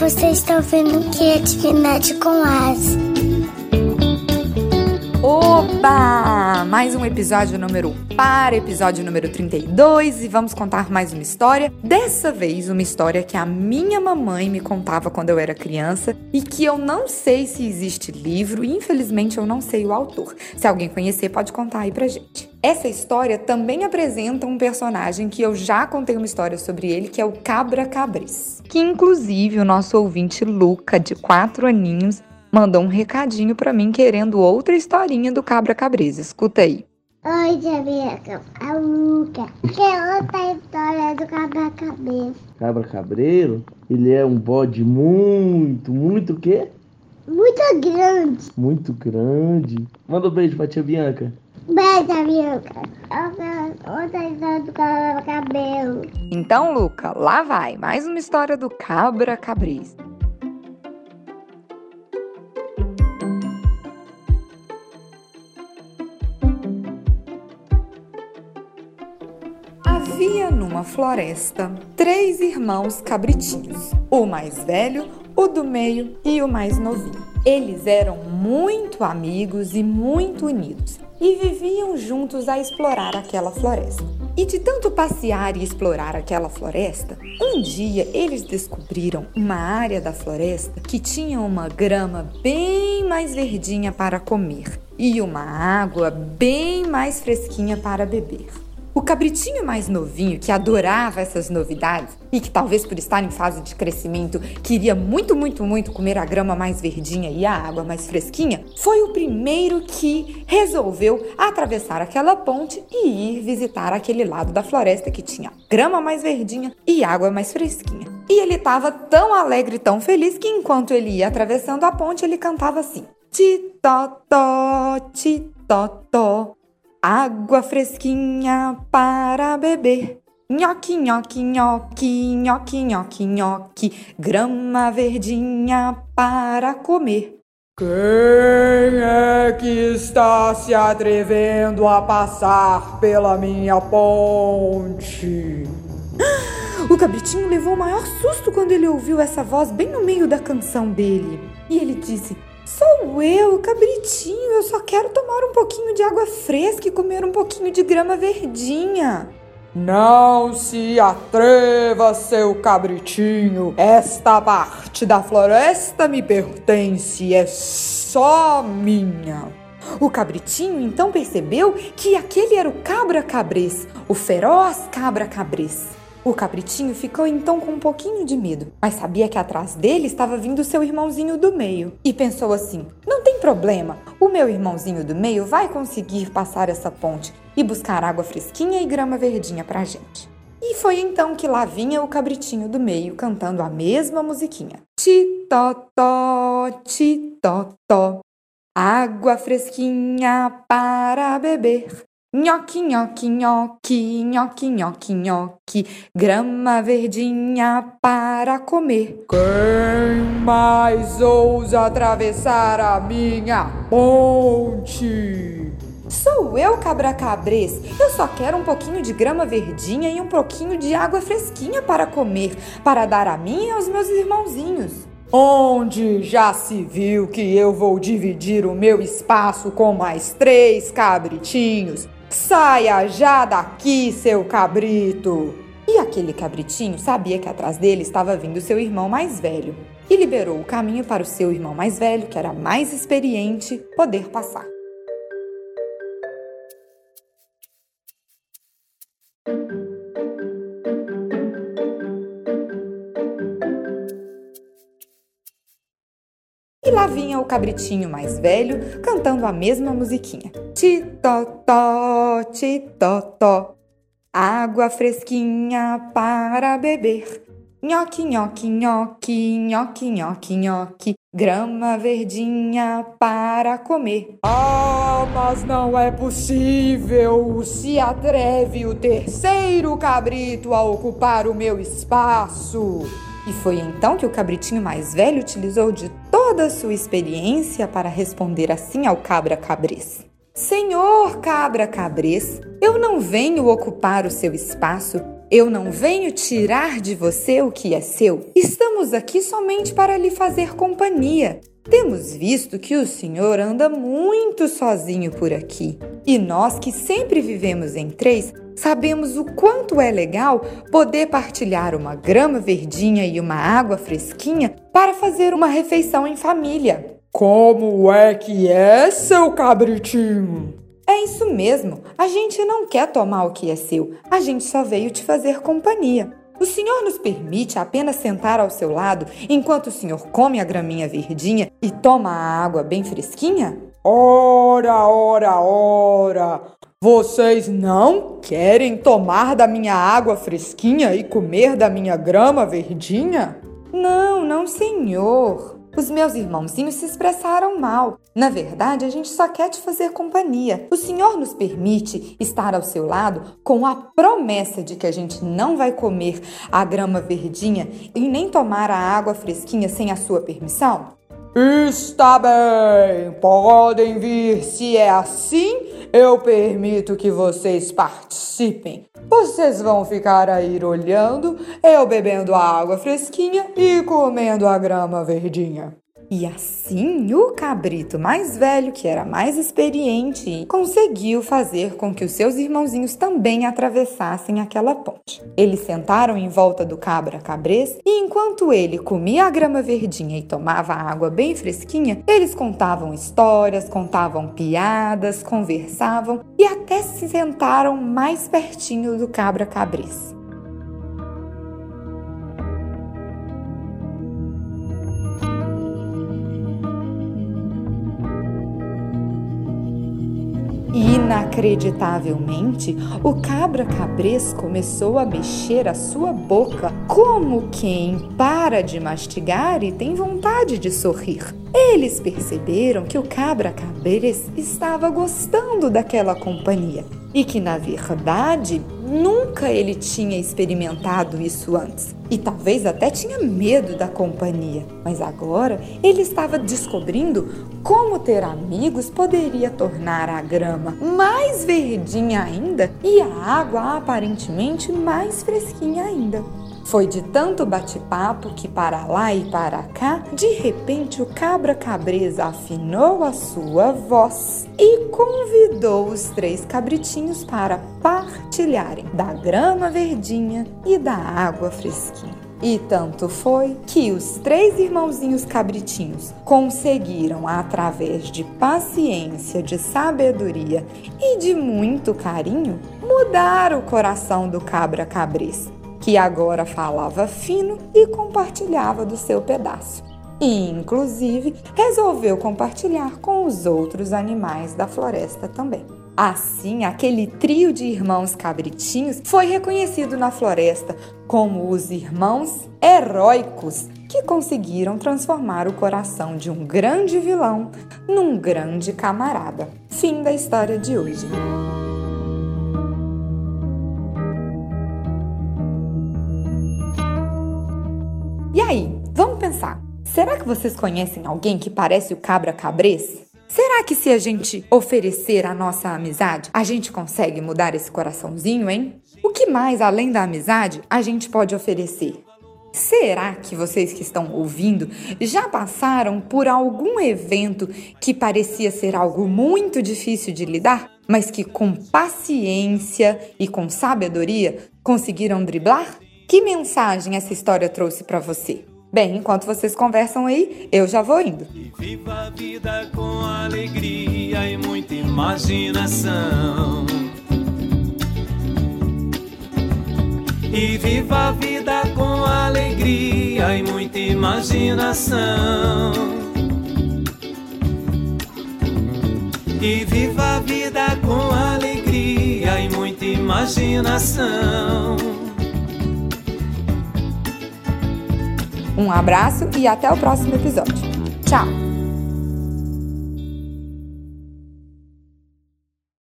você está ouvindo Criatividade com As. Oba! Mais um episódio número par, episódio número 32, e vamos contar mais uma história. Dessa vez, uma história que a minha mamãe me contava quando eu era criança e que eu não sei se existe livro, e infelizmente eu não sei o autor. Se alguém conhecer, pode contar aí pra gente. Essa história também apresenta um personagem que eu já contei uma história sobre ele, que é o Cabra Cabris. Que inclusive o nosso ouvinte Luca, de 4 aninhos, mandou um recadinho para mim querendo outra historinha do Cabra Cabreza. Escuta aí. Oi, Jamaica. É o Luca. Que outra história do Cabra Cabeça. Cabra Cabreiro, ele é um bode muito, muito o quê? Muito grande. Muito grande. Manda um beijo pra tia Bianca. Beijo, Jamaica. Outra história do Cabra Cabelo. Então, Luca, lá vai mais uma história do Cabra Cabreza. Havia numa floresta três irmãos cabritinhos: o mais velho, o do meio e o mais novinho. Eles eram muito amigos e muito unidos e viviam juntos a explorar aquela floresta. E de tanto passear e explorar aquela floresta, um dia eles descobriram uma área da floresta que tinha uma grama bem mais verdinha para comer e uma água bem mais fresquinha para beber. O cabritinho mais novinho, que adorava essas novidades e que talvez por estar em fase de crescimento queria muito, muito, muito comer a grama mais verdinha e a água mais fresquinha, foi o primeiro que resolveu atravessar aquela ponte e ir visitar aquele lado da floresta que tinha grama mais verdinha e água mais fresquinha. E ele estava tão alegre, tão feliz que enquanto ele ia atravessando a ponte, ele cantava assim: Titotó, titotó, Água fresquinha para beber. Nhoque, nhoque, nhoque, nhoque, nhoque, nhoque. Grama verdinha para comer. Quem é que está se atrevendo a passar pela minha ponte? O cabritinho levou o maior susto quando ele ouviu essa voz bem no meio da canção dele. E ele disse: Sou eu, cabritinho. Eu só quero tomar um pouquinho de água fresca e comer um pouquinho de grama verdinha. Não se atreva, seu cabritinho. Esta parte da floresta me pertence, é só minha. O cabritinho então percebeu que aquele era o cabra cabrês, o feroz cabra cabrês. O cabritinho ficou então com um pouquinho de medo, mas sabia que atrás dele estava vindo seu irmãozinho do meio. E pensou assim: não tem problema, o meu irmãozinho do meio vai conseguir passar essa ponte e buscar água fresquinha e grama verdinha pra gente. E foi então que lá vinha o cabritinho do meio cantando a mesma musiquinha. Titotó, titotó, água fresquinha para beber. Nhoque, nhoque, nhoque, nhoque, nhoque, nhoque, grama verdinha para comer. Quem mais ousa atravessar a minha ponte? Sou eu, cabra cabrês. Eu só quero um pouquinho de grama verdinha e um pouquinho de água fresquinha para comer, para dar a mim e aos meus irmãozinhos. Onde já se viu que eu vou dividir o meu espaço com mais três cabritinhos? Saia já daqui, seu cabrito! E aquele cabritinho sabia que atrás dele estava vindo seu irmão mais velho e liberou o caminho para o seu irmão mais velho, que era mais experiente, poder passar. Vinha o cabritinho mais velho cantando a mesma musiquinha. Titotó, titotó, água fresquinha para beber. Nhoque, nhoque, nhoque, nhoque, nhoque, nhoque, grama verdinha para comer. Ah, mas não é possível! Se atreve o terceiro cabrito a ocupar o meu espaço! E foi então que o cabritinho mais velho utilizou de toda a sua experiência para responder assim ao cabra cabrês. Senhor cabra cabrês, eu não venho ocupar o seu espaço. Eu não venho tirar de você o que é seu. Estamos aqui somente para lhe fazer companhia. Temos visto que o senhor anda muito sozinho por aqui. E nós que sempre vivemos em três, sabemos o quanto é legal poder partilhar uma grama verdinha e uma água fresquinha para fazer uma refeição em família. Como é que é, seu cabritinho? É isso mesmo. A gente não quer tomar o que é seu. A gente só veio te fazer companhia. O senhor nos permite apenas sentar ao seu lado enquanto o senhor come a graminha verdinha e toma a água bem fresquinha? Ora, ora, ora! Vocês não querem tomar da minha água fresquinha e comer da minha grama verdinha? Não, não, senhor. Os meus irmãozinhos se expressaram mal. Na verdade, a gente só quer te fazer companhia. O Senhor nos permite estar ao seu lado com a promessa de que a gente não vai comer a grama verdinha e nem tomar a água fresquinha sem a sua permissão? Está bem, podem vir. Se é assim, eu permito que vocês participem. Vocês vão ficar aí olhando, eu bebendo a água fresquinha e comendo a grama verdinha. E assim, o cabrito mais velho, que era mais experiente, conseguiu fazer com que os seus irmãozinhos também atravessassem aquela ponte. Eles sentaram em volta do cabra cabrês e enquanto ele comia a grama verdinha e tomava água bem fresquinha, eles contavam histórias, contavam piadas, conversavam e até se sentaram mais pertinho do cabra cabrês. Inacreditavelmente, o cabra cabrês começou a mexer a sua boca, como quem para de mastigar e tem vontade de sorrir. Eles perceberam que o cabra cabrês estava gostando daquela companhia e que, na verdade, nunca ele tinha experimentado isso antes. E talvez até tinha medo da companhia, mas agora ele estava descobrindo como ter amigos poderia tornar a grama mais verdinha ainda e a água aparentemente mais fresquinha ainda. Foi de tanto bate-papo que para lá e para cá, de repente o cabra cabreza afinou a sua voz e convidou os três cabritinhos para partilharem da grama verdinha e da água fresquinha. E tanto foi que os três irmãozinhos cabritinhos conseguiram, através de paciência, de sabedoria e de muito carinho, mudar o coração do cabra cabreza que agora falava fino e compartilhava do seu pedaço. E, inclusive, resolveu compartilhar com os outros animais da floresta também. Assim, aquele trio de irmãos cabritinhos foi reconhecido na floresta como os irmãos heróicos que conseguiram transformar o coração de um grande vilão num grande camarada. Fim da história de hoje. E aí, vamos pensar. Será que vocês conhecem alguém que parece o cabra cabrês? Será que se a gente oferecer a nossa amizade, a gente consegue mudar esse coraçãozinho, hein? O que mais além da amizade a gente pode oferecer? Será que vocês que estão ouvindo já passaram por algum evento que parecia ser algo muito difícil de lidar, mas que com paciência e com sabedoria conseguiram driblar? Que mensagem essa história trouxe para você? Bem, enquanto vocês conversam aí, eu já vou indo. E viva a vida com alegria e muita imaginação. E viva a vida com alegria e muita imaginação. E viva a vida com alegria e muita imaginação. Um abraço e até o próximo episódio. Tchau!